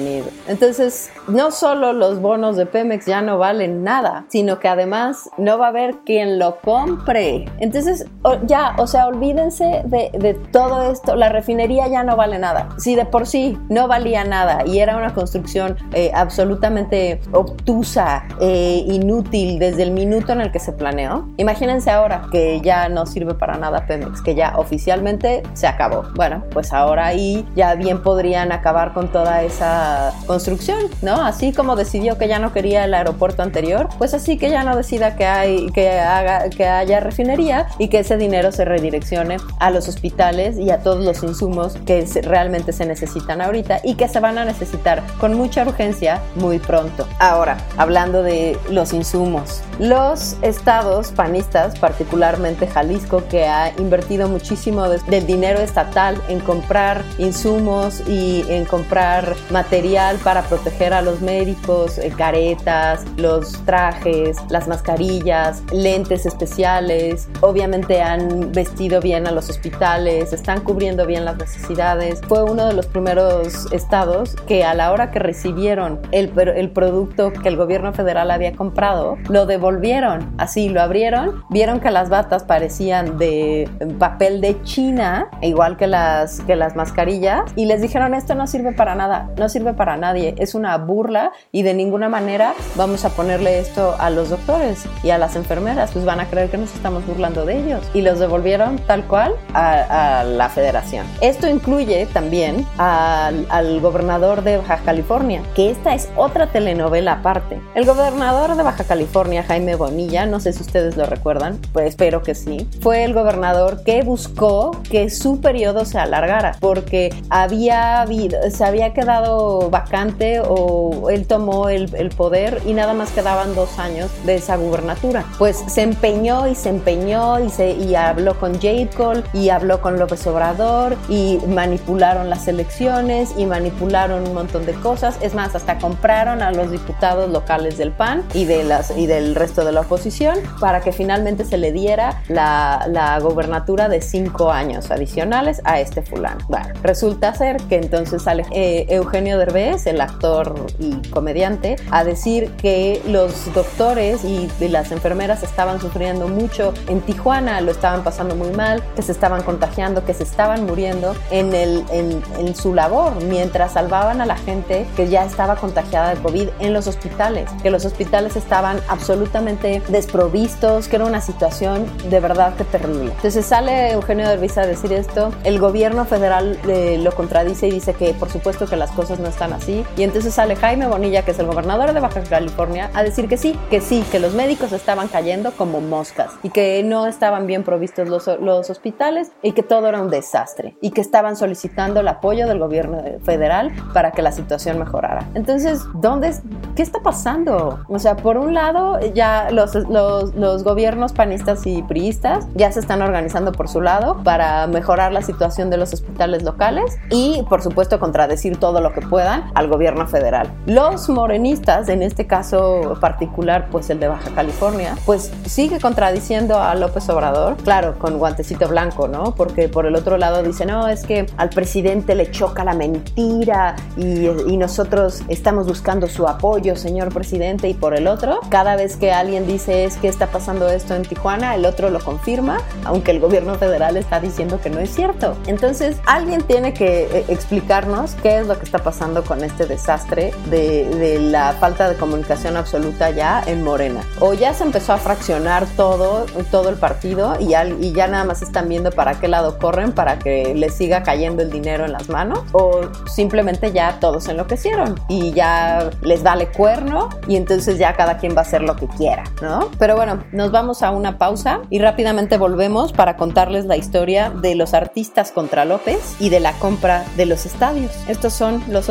Entonces, no solo los bonos de Pemex ya no valen nada, sino que además no va a haber quien lo compre. Entonces, ya, o sea, olvídense de, todo esto. La refinería ya no vale nada. Si de por sí no valía nada y era una construcción eh, absolutamente obtusa, e inútil desde el minuto en el que se planeó, imagínense ahora que ya no sirve para nada Pemex, que ya oficialmente se acabó. Bueno, pues ahora ahí ya bien podrían acabar con toda esa construcción, ¿no? Así como decidió que ya no quería el aeropuerto anterior, pues así que ya no decida que hay que haga que haya refinería y que ese dinero se redireccione a los hospitales y a todos los insumos que realmente se necesitan ahorita y que se van a necesitar con mucha urgencia muy pronto. Ahora, hablando de los insumos, los estados panistas, particularmente Jalisco, que ha invertido muchísimo del dinero estatal en comprar insumos y en comprar material para proteger a los médicos, eh, caretas, los trajes, las mascarillas, lentes especiales, obviamente han vestido bien a los hospitales, están cubriendo bien las necesidades. Fue uno de los primeros estados que a la hora que recibieron el, el producto que el gobierno federal había comprado, lo devolvieron. Así lo abrieron, vieron que las batas parecían de papel de China, igual que las, que las mascarillas, y les dijeron esto no sirve para nada, no sirve para nadie, es una burla y de ninguna manera vamos a ponerle esto a los doctores y a las enfermeras, pues van a creer que nos estamos burlando de ellos. Y los devolvieron tal cual a, la federación. Esto incluye también al, al gobernador de Baja California, que esta es otra telenovela aparte. El gobernador de Baja California, Jaime Bonilla, no sé si ustedes lo recuerdan, pues espero que sí, fue el gobernador que buscó que su periodo se alargara porque había habido, se había quedado vacante o él tomó el, poder y nada más quedaban dos años de esa gubernatura. Pues se empeñó y se empeñó y, se, habló con J. Cole y habló con López Obrador y manipularon las elecciones y manipularon un montón de cosas. Es más, hasta compraron a los diputados locales del PAN y, del resto de la oposición para que finalmente se le diera la, la gobernatura de cinco años adicionales a este fulano. Bueno, resulta ser que entonces eh, Eugenio Derbez, el actor y comediante, a decir que los doctores y, las enfermeras estaban sufriendo mucho en Tijuana, lo estaban pasando muy mal, que se estaban contagiando, que se estaban muriendo en, el, en, en su labor mientras salvaban a la gente que ya estaba contagiada de COVID en los hospitales, que los hospitales estaban absolutamente desprovistos, que era una situación de verdad que terrible. Entonces sale Eugenio Derbez a decir esto, el gobierno federal eh, lo contradice y dice que por supuesto que las cosas no están así, y entonces sale Jaime Bonilla, que es el gobernador de Baja California, a decir que sí, que sí, que los médicos estaban cayendo como moscas y que no estaban bien provistos los, los hospitales y que todo era un desastre y que estaban solicitando el apoyo del gobierno federal para que la situación mejorara. Entonces, ¿dónde, qué está pasando? O sea, por un lado, ya los, los, los gobiernos panistas y priistas ya se están organizando por su lado para mejorar la situación de los hospitales locales y, por supuesto, contradecir todo lo que puedan al gobierno federal. Los morenistas, en este caso particular, pues el de Baja California, pues sigue contradiciendo a López Obrador, claro, con guantecito blanco, ¿no? Porque por el otro lado dice, no, es que al presidente le choca la mentira y, y nosotros estamos buscando su apoyo, señor presidente, y por el otro, cada vez que alguien dice es que está pasando esto en Tijuana, el otro lo confirma, aunque el gobierno federal está diciendo que no es cierto. Entonces, alguien tiene que eh, explicarnos qué es lo que está pasando con este desastre de, de la falta de comunicación absoluta ya en Morena. O ya se empezó a fraccionar todo, todo el partido y, al, y ya nada más están viendo para qué lado corren para que les siga cayendo el dinero en las manos, o simplemente ya todos enloquecieron y ya les vale cuerno y entonces ya cada quien va a hacer lo que quiera, ¿no? Pero bueno, nos vamos a una pausa y rápidamente volvemos para contarles la historia de los artistas contra López y de la compra de los estadios. Estos son los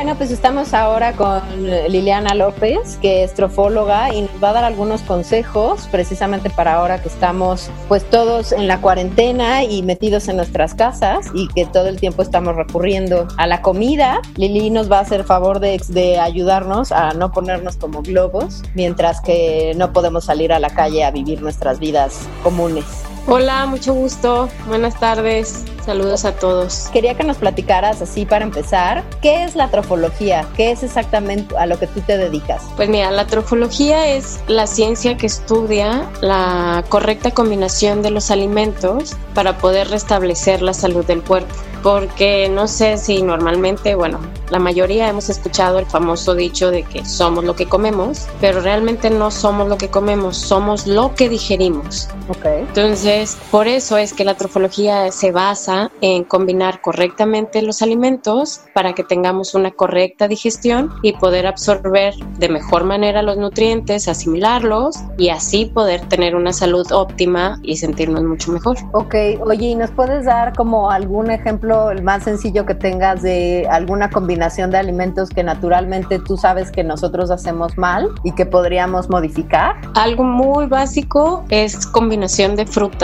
Bueno, pues estamos ahora con Liliana López, que es trofóloga y nos va a dar algunos consejos precisamente para ahora que estamos pues todos en la cuarentena y metidos en nuestras casas y que todo el tiempo estamos recurriendo a la comida. Lili nos va a hacer favor de, de ayudarnos a no ponernos como globos mientras que no podemos salir a la calle a vivir nuestras vidas comunes. Hola, mucho gusto. Buenas tardes. Saludos a todos. Quería que nos platicaras así para empezar, ¿qué es la trofología? ¿Qué es exactamente a lo que tú te dedicas? Pues mira, la trofología es la ciencia que estudia la correcta combinación de los alimentos para poder restablecer la salud del cuerpo. Porque no sé si normalmente, bueno, la mayoría hemos escuchado el famoso dicho de que somos lo que comemos, pero realmente no somos lo que comemos, somos lo que digerimos. Okay. Entonces, por eso es que la trofología se basa en combinar correctamente los alimentos para que tengamos una correcta digestión y poder absorber de mejor manera los nutrientes, asimilarlos y así poder tener una salud óptima y sentirnos mucho mejor. Ok, oye, ¿y nos puedes dar como algún ejemplo, el más sencillo que tengas de alguna combinación de alimentos que naturalmente tú sabes que nosotros hacemos mal y que podríamos modificar? Algo muy básico es combinación de frutas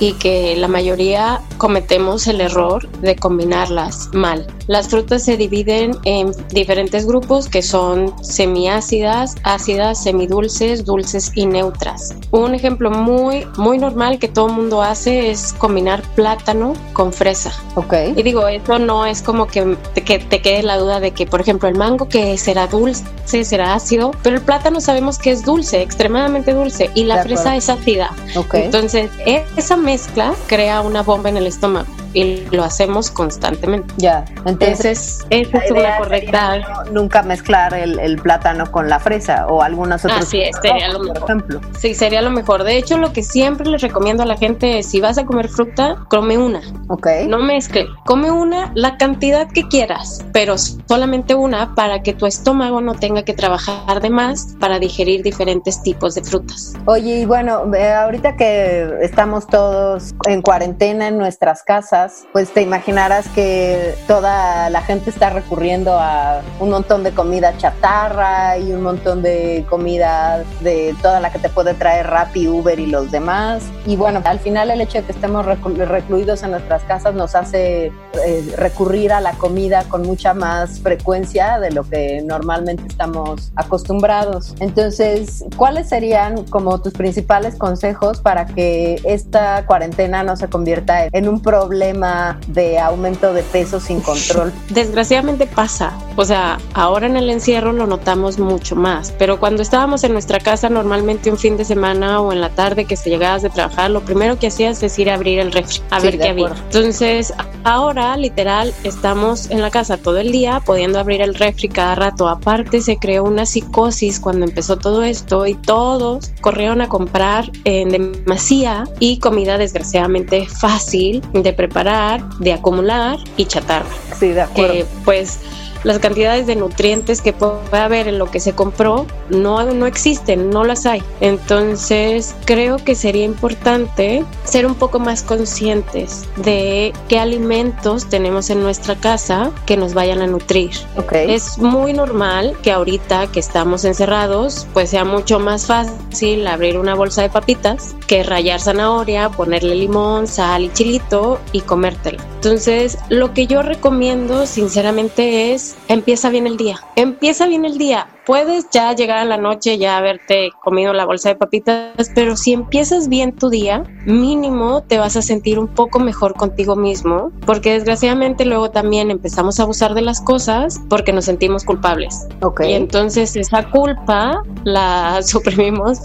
y que la mayoría cometemos el error de combinarlas mal. Las frutas se dividen en diferentes grupos que son semiácidas, ácidas, semidulces, dulces y neutras. Un ejemplo muy muy normal que todo el mundo hace es combinar plátano con fresa. Ok. Y digo, eso no es como que te, que te quede la duda de que, por ejemplo, el mango que será dulce, será ácido, pero el plátano sabemos que es dulce, extremadamente dulce, y la fresa es ácida. Okay. Entonces, esa mezcla crea una bomba en el estómago y lo hacemos constantemente. Ya, entonces, esa es una correcta. No, nunca mezclar el, el, plátano con la fresa o algunas otras Así es, sería lo mejor. Por ejemplo. Sí, sería lo mejor. De hecho, lo que siempre les recomiendo a la gente es: si vas a comer fruta, come una. Ok. No mezcle. Come una, la cantidad que quieras, pero solamente una para que tu estómago no tenga que trabajar de más para digerir diferentes tipos de frutas. Oye, y bueno, ahorita que estamos todos en cuarentena en nuestras casas, pues te imaginarás que toda la gente está recurriendo a un montón de comida chatarra y un montón de comida de toda la que te puede traer Rappi, Uber y los demás. Y bueno, al final el hecho de que estemos recluidos en nuestras casas nos hace eh, recurrir a la comida con mucha más frecuencia de lo que normalmente estamos acostumbrados. Entonces, ¿cuáles serían como tus principales consejos para que esta cuarentena no se convierta en un problema de aumento de peso sin control. Desgraciadamente pasa, o sea, ahora en el encierro lo notamos mucho más, pero cuando estábamos en nuestra casa normalmente un fin de semana o en la tarde que se llegabas de trabajar, lo primero que hacías es ir a abrir el refri, a sí, ver qué había. Entonces, ahora literal estamos en la casa todo el día pudiendo abrir el refri cada rato. Aparte se creó una psicosis cuando empezó todo esto y todos corrieron a comprar en demasía y comida desgraciadamente fácil de preparar de acumular y chatarra. Sí, de acuerdo. Que pues las cantidades de nutrientes que puede haber en lo que se compró no, no existen, no las hay. Entonces creo que sería importante ser un poco más conscientes de qué alimentos tenemos en nuestra casa que nos vayan a nutrir. Okay. Es muy normal que ahorita que estamos encerrados, pues sea mucho más fácil abrir una bolsa de papitas que rayar zanahoria, ponerle limón, sal y chilito y comértela. Entonces, lo que yo recomiendo sinceramente es empieza bien el día. Empieza bien el día. Puedes ya llegar a la noche ya haberte comido la bolsa de papitas, pero si empiezas bien tu día, mínimo te vas a sentir un poco mejor contigo mismo, porque desgraciadamente luego también empezamos a abusar de las cosas porque nos sentimos culpables. Okay. Y entonces esa culpa la suprimimos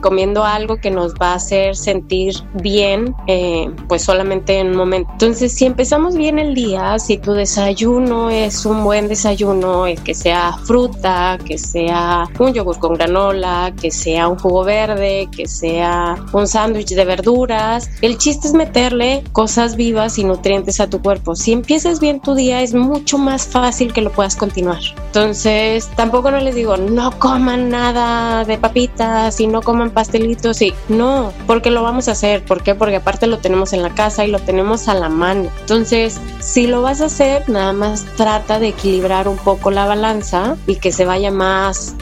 comiendo algo que nos va a hacer sentir bien, eh, pues solamente en un momento. Entonces, si empezamos bien el día, si tu desayuno es un buen desayuno, que sea fruta, que sea un yogur con granola, que sea un jugo verde, que sea un sándwich de verduras. El chiste es meterle cosas vivas y nutrientes a tu cuerpo. Si empiezas bien tu día es mucho más fácil que lo puedas continuar. Entonces, tampoco no les digo, no coman nada de papitas y no coman pastelitos y no, porque lo vamos a hacer. ¿Por qué? Porque aparte lo tenemos en la casa y lo tenemos a la mano. Entonces, si lo vas a hacer, nada más trata de equilibrar un poco la balanza y que se vaya más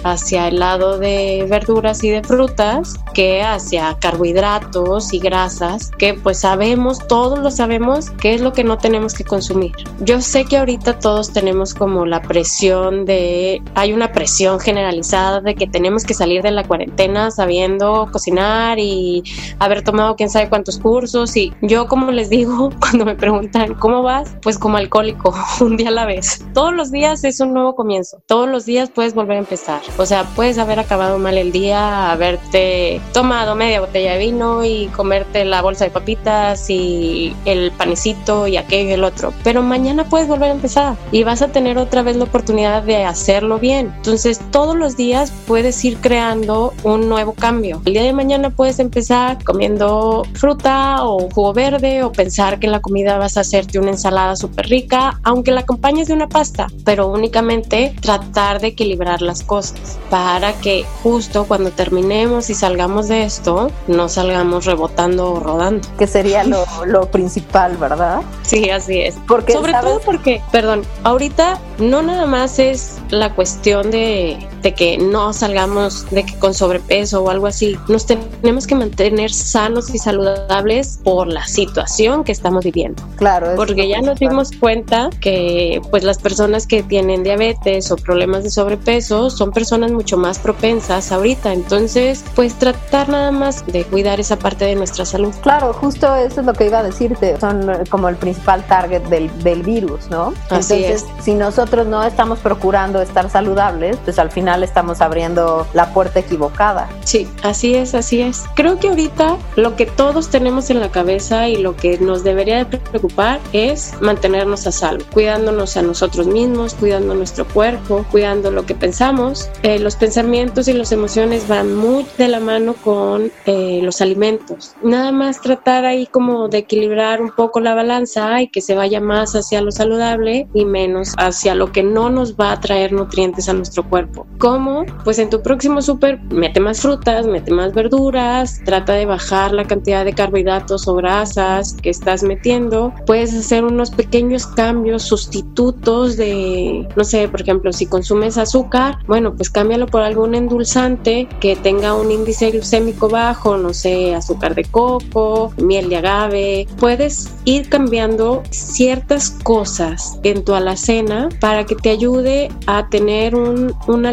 hacia el lado de verduras y de frutas que hacia carbohidratos y grasas, que pues sabemos, todos lo sabemos, que es lo que no tenemos que consumir. Yo sé que ahorita todos tenemos como la presión de, hay una presión generalizada de que tenemos que salir de la cuarentena sabiendo cocinar y haber tomado quién sabe cuántos cursos y yo como les digo cuando me preguntan cómo vas, pues como alcohólico, un día a la vez. Todos los días es un nuevo comienzo, todos los días puedes volver a empezar. O sea, puedes haber acabado mal el día, haberte tomado media botella de vino y comerte la bolsa de papitas y el panecito y aquello y el otro, pero mañana puedes volver a empezar y vas a tener otra vez la oportunidad de hacerlo bien. Entonces, todos los días puedes ir creando un nuevo cambio. El día de mañana puedes empezar comiendo fruta o jugo verde o pensar que en la comida vas a hacerte una ensalada súper rica, aunque la acompañes de una pasta, pero únicamente tratar de equilibrar las cosas para que justo cuando terminemos y salgamos de esto, no salgamos rebotando o rodando. Que sería lo, lo principal, ¿verdad? Sí, así es. Porque, Sobre todo porque, perdón, ahorita no nada más es la cuestión de, de que no salgamos de que con sobrepeso o algo así. Nos tenemos que mantener sanos y saludables por la situación que estamos viviendo. Claro. Porque ya nos dimos cuenta que pues las personas que tienen diabetes o problemas de sobrepeso son personas mucho más propensas ahorita. Entonces, pues tratar nada más de cuidar esa parte de nuestra salud. Claro, justo eso es lo que iba a decirte. Son como el principal target del, del virus, ¿no? Así Entonces, es. si nosotros no estamos procurando estar saludables, pues al final estamos abriendo la puerta equivocada. Sí, así es, así es. Creo que ahorita lo que todos tenemos en la cabeza y lo que nos debería de preocupar es mantenernos a salvo, cuidándonos a nosotros mismos, cuidando nuestro cuerpo, cuidando lo que pensamos. Eh, los pensamientos y las emociones van muy de la mano con eh, los alimentos. Nada más tratar ahí como de equilibrar un poco la balanza y que se vaya más hacia lo saludable y menos hacia lo que no nos va a traer nutrientes a nuestro cuerpo. ¿Cómo? Pues en tu próximo súper mete más frutas, mete más verduras, trata de bajar la cantidad de carbohidratos o grasas que estás metiendo. Puedes hacer unos pequeños cambios, sustitutos de, no sé, por ejemplo, si consumes azúcar, bueno, pues cámbialo por algún endulzante que tenga un índice glucémico bajo, no sé, azúcar de coco, miel de agave. Puedes ir cambiando ciertas cosas en tu alacena para que te ayude a tener un, una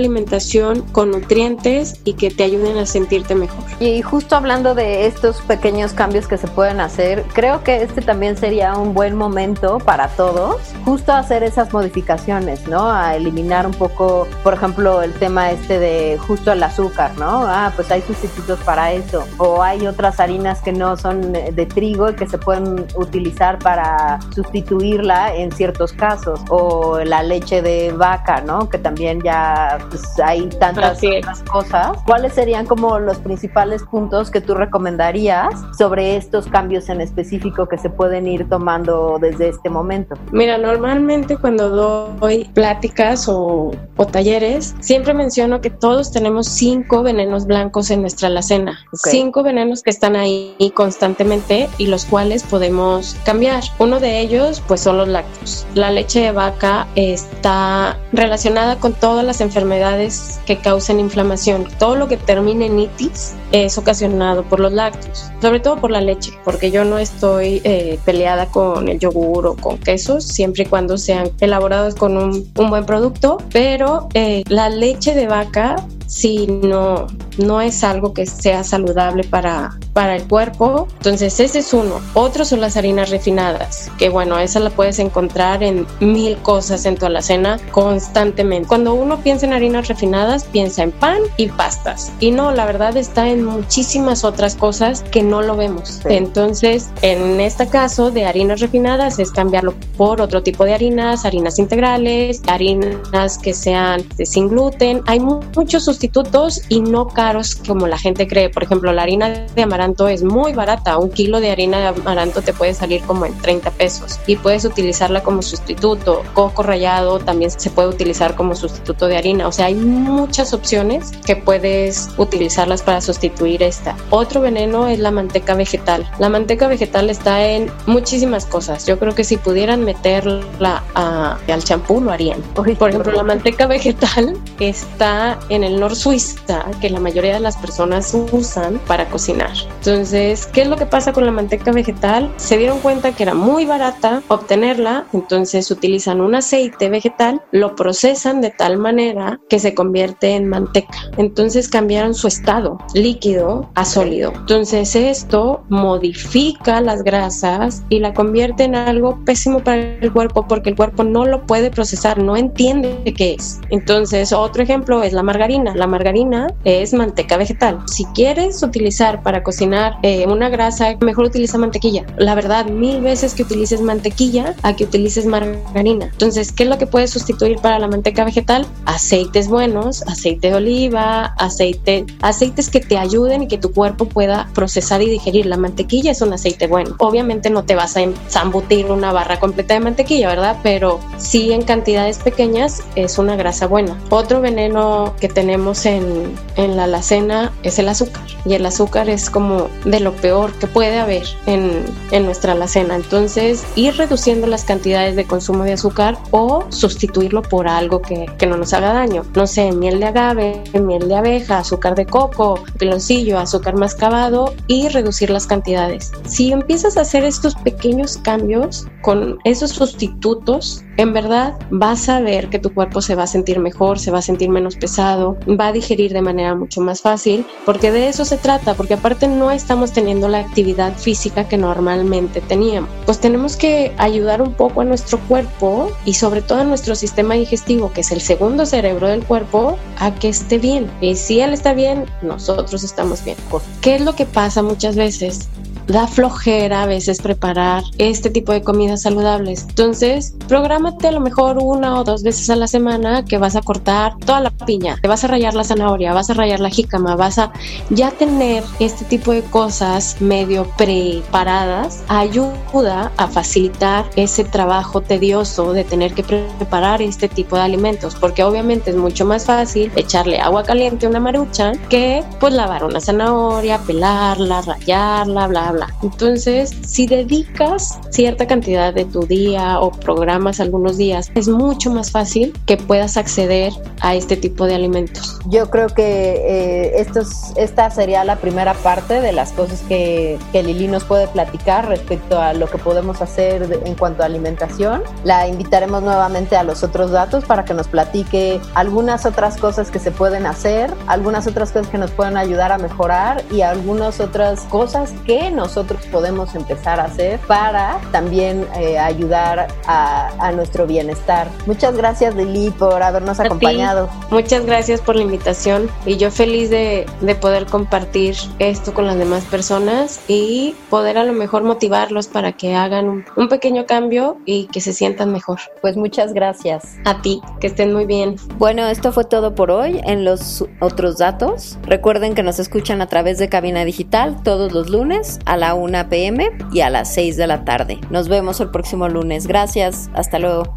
con nutrientes y que te ayuden a sentirte mejor. Y justo hablando de estos pequeños cambios que se pueden hacer, creo que este también sería un buen momento para todos, justo hacer esas modificaciones, ¿no? A eliminar un poco, por ejemplo, el tema este de justo el azúcar, ¿no? Ah, pues hay sustitutos para eso. O hay otras harinas que no son de trigo y que se pueden utilizar para sustituirla en ciertos casos. O la leche de vaca, ¿no? Que también ya pues, hay tantas otras cosas. ¿Cuáles serían como los principales puntos que tú recomendarías sobre estos cambios en específico que se pueden ir tomando desde este momento? Mira, normalmente cuando doy pláticas o, o talleres, siempre menciono que todos tenemos cinco venenos blancos en nuestra alacena. Cinco venenos que están ahí constantemente y los cuales podemos cambiar. Uno de ellos, pues son los lácteos. La leche de vaca está relacionada con todas las enfermedades que causan inflamación. Todo lo que termine en itis es ocasionado por los lácteos, sobre todo por la leche, porque yo no estoy eh, peleada con el yogur o con quesos, siempre y cuando sean elaborados con un, buen producto, pero eh, la leche de vaca si no, no es algo que sea saludable para, para el cuerpo. Entonces ese es uno. Otros son las harinas refinadas, que bueno, esa la puedes encontrar en mil cosas en tu alacena constantemente. Cuando uno piensa en harinas refinadas, piensa en pan y pastas. Y no, la verdad está en muchísimas otras cosas que no lo vemos. Entonces, en este caso de harinas refinadas es cambiarlo por otro tipo de harinas, harinas integrales, harinas que sean de sin gluten. Hay mu- muchos sustitutos y no caros como la gente cree. Por ejemplo, la harina de amaranto es muy barata. Un kilo de harina de amaranto te puede salir como en 30 pesos y puedes utilizarla como sustituto. Coco rallado también se puede utilizar como sustituto de harina. O sea, hay muchas opciones que puedes utilizarlas para sustituir esta. Otro veneno es la manteca vegetal. La manteca vegetal está en muchísimas cosas. Yo creo que si pudieran meterla a- al champú lo harían. Por ejemplo, la manteca vegetal está en el Suiza, que la mayoría de las personas usan para cocinar. Entonces, ¿qué es lo que pasa con la manteca vegetal? Se dieron cuenta que era muy barata obtenerla, entonces utilizan un aceite vegetal, lo procesan de tal manera que se convierte en manteca. Entonces cambiaron su estado líquido a sólido. Entonces esto modifica las grasas y la convierte en algo pésimo para el cuerpo porque el cuerpo no lo puede procesar, no entiende qué es. Entonces otro ejemplo es la margarina. La margarina es manteca vegetal. Si quieres utilizar para cocinar eh, una grasa, mejor utiliza mantequilla. La verdad, mil veces que utilices mantequilla a que utilices margarina. Entonces, ¿qué es lo que puedes sustituir para la manteca vegetal? Aceites buenos, aceite de oliva, aceite, aceites que te ayuden y que tu cuerpo pueda procesar y digerir. La mantequilla es un aceite bueno. Obviamente no te vas a zambutir una barra completa de mantequilla, ¿verdad? Pero sí en cantidades pequeñas es una grasa buena. Otro veneno que tenemos en, la alacena es el azúcar. Y el azúcar es como de lo peor que puede haber en, en nuestra alacena. Entonces, ir reduciendo las cantidades de consumo de azúcar o sustituirlo por algo que, que no nos haga daño. No sé, miel de agave, miel de abeja, azúcar de coco, piloncillo, azúcar mascabado y reducir las cantidades. Si empiezas a hacer estos pequeños cambios con esos sustitutos, en verdad vas a ver que tu cuerpo se va a sentir mejor, se va a sentir menos pesado, va a digerir de manera mucho más fácil, porque de eso se trata, porque aparte no estamos teniendo la actividad física que normalmente teníamos. Pues tenemos que ayudar un poco a nuestro cuerpo y sobre todo a nuestro sistema digestivo, que es el segundo cerebro del cuerpo, a que esté bien. Y si él está bien, nosotros estamos bien. ¿Qué es lo que pasa muchas veces? Da flojera a veces preparar este tipo de comidas saludables. Entonces, prográmate a lo mejor una o dos veces a la semana que vas a cortar toda la piña, te vas a rayar la zanahoria, vas a rayar la jícama, vas a ya tener este tipo de cosas medio preparadas ayuda a facilitar ese trabajo tedioso de tener que preparar este tipo de alimentos, porque obviamente es mucho más fácil echarle agua caliente a una marucha que pues lavar una zanahoria, pelarla, rayarla, bla bla entonces, si dedicas cierta cantidad de tu día o programas algunos días, es mucho más fácil que puedas acceder a este tipo de alimentos. Yo creo que eh, esta sería la primera parte de las cosas que, que Lili nos puede platicar respecto a lo que podemos hacer en cuanto a alimentación. La invitaremos nuevamente a los otros datos para que nos platique algunas otras cosas que se pueden hacer, algunas otras cosas que nos pueden ayudar a mejorar y algunas otras cosas que nosotros podemos empezar a hacer para también eh, ayudar a, nuestro bienestar. Muchas gracias Lili por habernos acompañado. Muchas gracias por la invitación y yo feliz de, de poder compartir esto con las demás personas y poder a lo mejor motivarlos para que hagan un, un pequeño cambio y que se sientan mejor. Pues muchas gracias. A ti, que estén muy bien. Bueno, esto fue todo por hoy en los otros datos. Recuerden que nos escuchan a través de Cabina Digital todos los lunes a la 1 pm y a las 6 de la tarde. Nos vemos el próximo lunes. Gracias, hasta luego.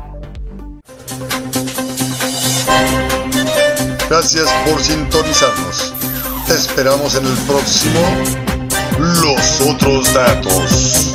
Gracias por sintonizarnos. Te esperamos en el próximo Los otros datos.